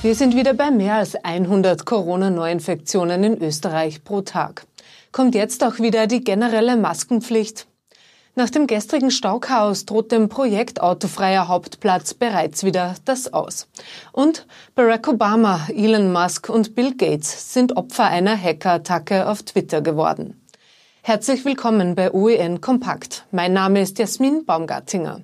Wir sind wieder bei mehr als 100 Corona-Neuinfektionen in Österreich pro Tag. Kommt jetzt auch wieder die generelle Maskenpflicht? Nach dem gestrigen Stauchaos droht dem Projekt Autofreier Hauptplatz bereits wieder das Aus. Und Barack Obama, Elon Musk und Bill Gates sind Opfer einer Hackerattacke auf Twitter geworden. Herzlich willkommen bei OEN Kompakt. Mein Name ist Jasmin Baumgartinger.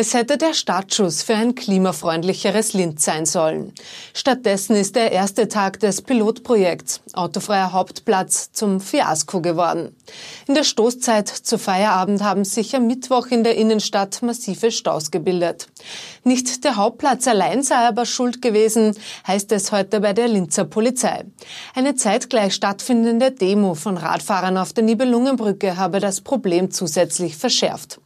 Es hätte der Startschuss für ein klimafreundlicheres Linz sein sollen. Stattdessen ist der erste Tag des Pilotprojekts Autofreier Hauptplatz zum Fiasko geworden. In der Stoßzeit zu Feierabend haben sich am Mittwoch in der Innenstadt massive Staus gebildet. Nicht der Hauptplatz allein sei aber schuld gewesen, heißt es heute bei der Linzer Polizei. Eine zeitgleich stattfindende Demo von Radfahrern auf der Nibelungenbrücke habe das Problem zusätzlich verschärft.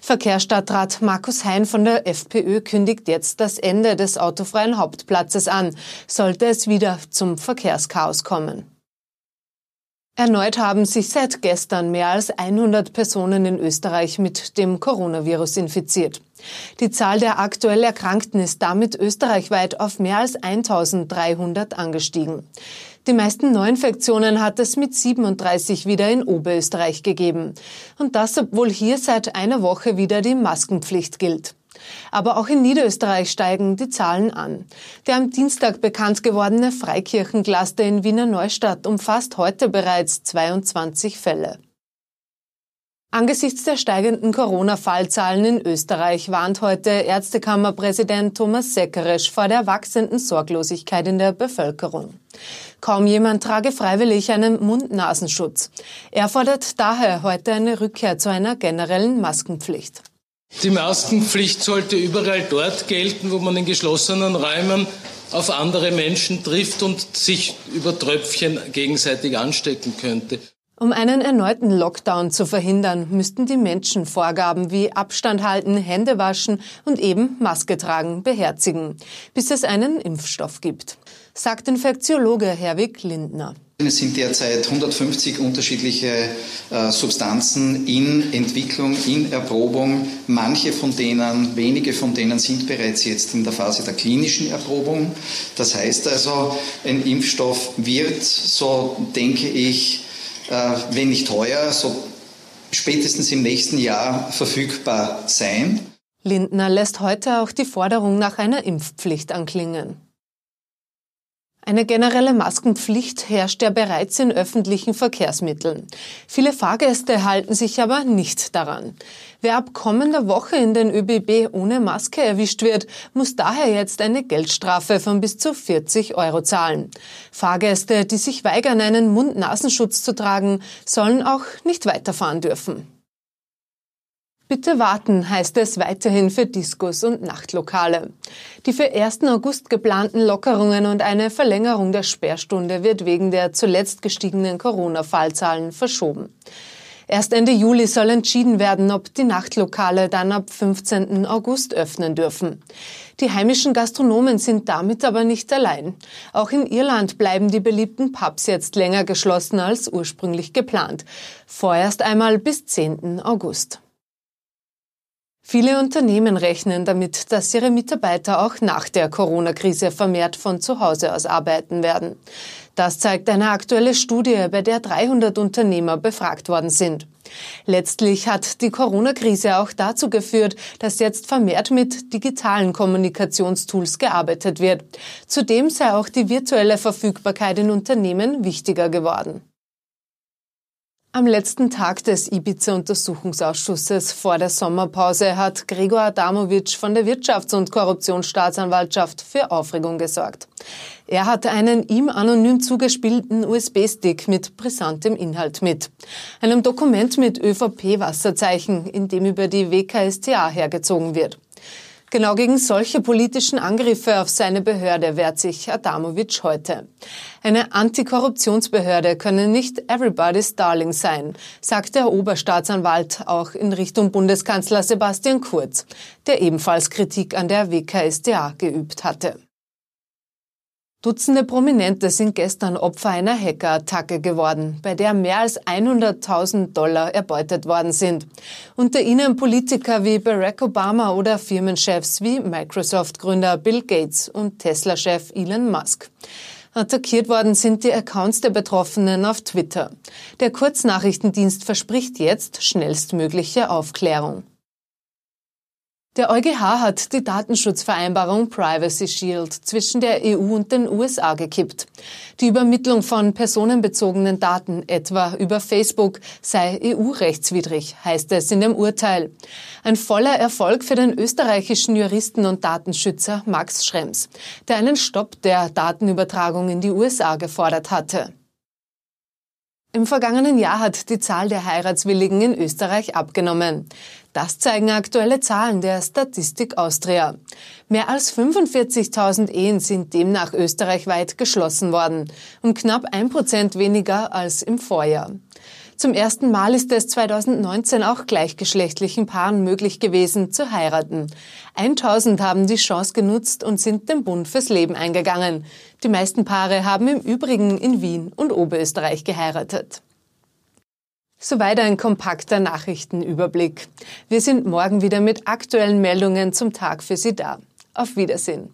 Verkehrsstadtrat Markus Hein von der FPÖ kündigt jetzt das Ende des autofreien Hauptplatzes an, sollte es wieder zum Verkehrschaos kommen. Erneut haben sich seit gestern mehr als 100 Personen in Österreich mit dem Coronavirus infiziert. Die Zahl der aktuell Erkrankten ist damit österreichweit auf mehr als 1300 angestiegen. Die meisten Neuinfektionen hat es mit 37 wieder in Oberösterreich gegeben. Und das, obwohl hier seit einer Woche wieder die Maskenpflicht gilt. Aber auch in Niederösterreich steigen die Zahlen an. Der am Dienstag bekannt gewordene Freikirchencluster in Wiener Neustadt umfasst heute bereits 22 Fälle. Angesichts der steigenden Corona-Fallzahlen in Österreich warnt heute Ärztekammerpräsident Thomas Seckeresch vor der wachsenden Sorglosigkeit in der Bevölkerung. Kaum jemand trage freiwillig einen Mund-Nasenschutz. Er fordert daher heute eine Rückkehr zu einer generellen Maskenpflicht. Die Maskenpflicht sollte überall dort gelten, wo man in geschlossenen Räumen auf andere Menschen trifft und sich über Tröpfchen gegenseitig anstecken könnte. Um einen erneuten Lockdown zu verhindern, müssten die Menschen Vorgaben wie Abstand halten, Hände waschen und eben Maske tragen beherzigen, bis es einen Impfstoff gibt, sagt Infektiologe Herwig Lindner. Es sind derzeit 150 unterschiedliche äh, Substanzen in Entwicklung, in Erprobung. Manche von denen, wenige von denen sind bereits jetzt in der Phase der klinischen Erprobung. Das heißt also, ein Impfstoff wird, so denke ich, äh, wenn nicht teuer, so spätestens im nächsten Jahr verfügbar sein. Lindner lässt heute auch die Forderung nach einer Impfpflicht anklingen. Eine generelle Maskenpflicht herrscht ja bereits in öffentlichen Verkehrsmitteln. Viele Fahrgäste halten sich aber nicht daran. Wer ab kommender Woche in den ÖBB ohne Maske erwischt wird, muss daher jetzt eine Geldstrafe von bis zu 40 Euro zahlen. Fahrgäste, die sich weigern, einen Mund-Nasenschutz zu tragen, sollen auch nicht weiterfahren dürfen. Bitte warten heißt es weiterhin für Diskos und Nachtlokale. Die für 1. August geplanten Lockerungen und eine Verlängerung der Sperrstunde wird wegen der zuletzt gestiegenen Corona-Fallzahlen verschoben. Erst Ende Juli soll entschieden werden, ob die Nachtlokale dann ab 15. August öffnen dürfen. Die heimischen Gastronomen sind damit aber nicht allein. Auch in Irland bleiben die beliebten Pubs jetzt länger geschlossen als ursprünglich geplant. Vorerst einmal bis 10. August. Viele Unternehmen rechnen damit, dass ihre Mitarbeiter auch nach der Corona-Krise vermehrt von zu Hause aus arbeiten werden. Das zeigt eine aktuelle Studie, bei der 300 Unternehmer befragt worden sind. Letztlich hat die Corona-Krise auch dazu geführt, dass jetzt vermehrt mit digitalen Kommunikationstools gearbeitet wird. Zudem sei auch die virtuelle Verfügbarkeit in Unternehmen wichtiger geworden. Am letzten Tag des Ibiza-Untersuchungsausschusses vor der Sommerpause hat Gregor Adamowitsch von der Wirtschafts- und Korruptionsstaatsanwaltschaft für Aufregung gesorgt. Er hatte einen ihm anonym zugespielten USB-Stick mit brisantem Inhalt mit. Einem Dokument mit ÖVP-Wasserzeichen, in dem über die WKSTA hergezogen wird. Genau gegen solche politischen Angriffe auf seine Behörde wehrt sich Adamowitsch heute. Eine Antikorruptionsbehörde könne nicht everybody's darling sein, sagt der Oberstaatsanwalt auch in Richtung Bundeskanzler Sebastian Kurz, der ebenfalls Kritik an der WKSDA geübt hatte. Dutzende Prominente sind gestern Opfer einer Hackerattacke geworden, bei der mehr als 100.000 Dollar erbeutet worden sind. Unter ihnen Politiker wie Barack Obama oder Firmenchefs wie Microsoft-Gründer Bill Gates und Tesla-Chef Elon Musk. Attackiert worden sind die Accounts der Betroffenen auf Twitter. Der Kurznachrichtendienst verspricht jetzt schnellstmögliche Aufklärung. Der EuGH hat die Datenschutzvereinbarung Privacy Shield zwischen der EU und den USA gekippt. Die Übermittlung von personenbezogenen Daten, etwa über Facebook, sei EU-rechtswidrig, heißt es in dem Urteil. Ein voller Erfolg für den österreichischen Juristen und Datenschützer Max Schrems, der einen Stopp der Datenübertragung in die USA gefordert hatte. Im vergangenen Jahr hat die Zahl der Heiratswilligen in Österreich abgenommen. Das zeigen aktuelle Zahlen der Statistik Austria. Mehr als 45.000 Ehen sind demnach österreichweit geschlossen worden und knapp ein Prozent weniger als im Vorjahr. Zum ersten Mal ist es 2019 auch gleichgeschlechtlichen Paaren möglich gewesen zu heiraten. 1000 haben die Chance genutzt und sind den Bund fürs Leben eingegangen. Die meisten Paare haben im Übrigen in Wien und Oberösterreich geheiratet. Soweit ein kompakter Nachrichtenüberblick. Wir sind morgen wieder mit aktuellen Meldungen zum Tag für Sie da. Auf Wiedersehen.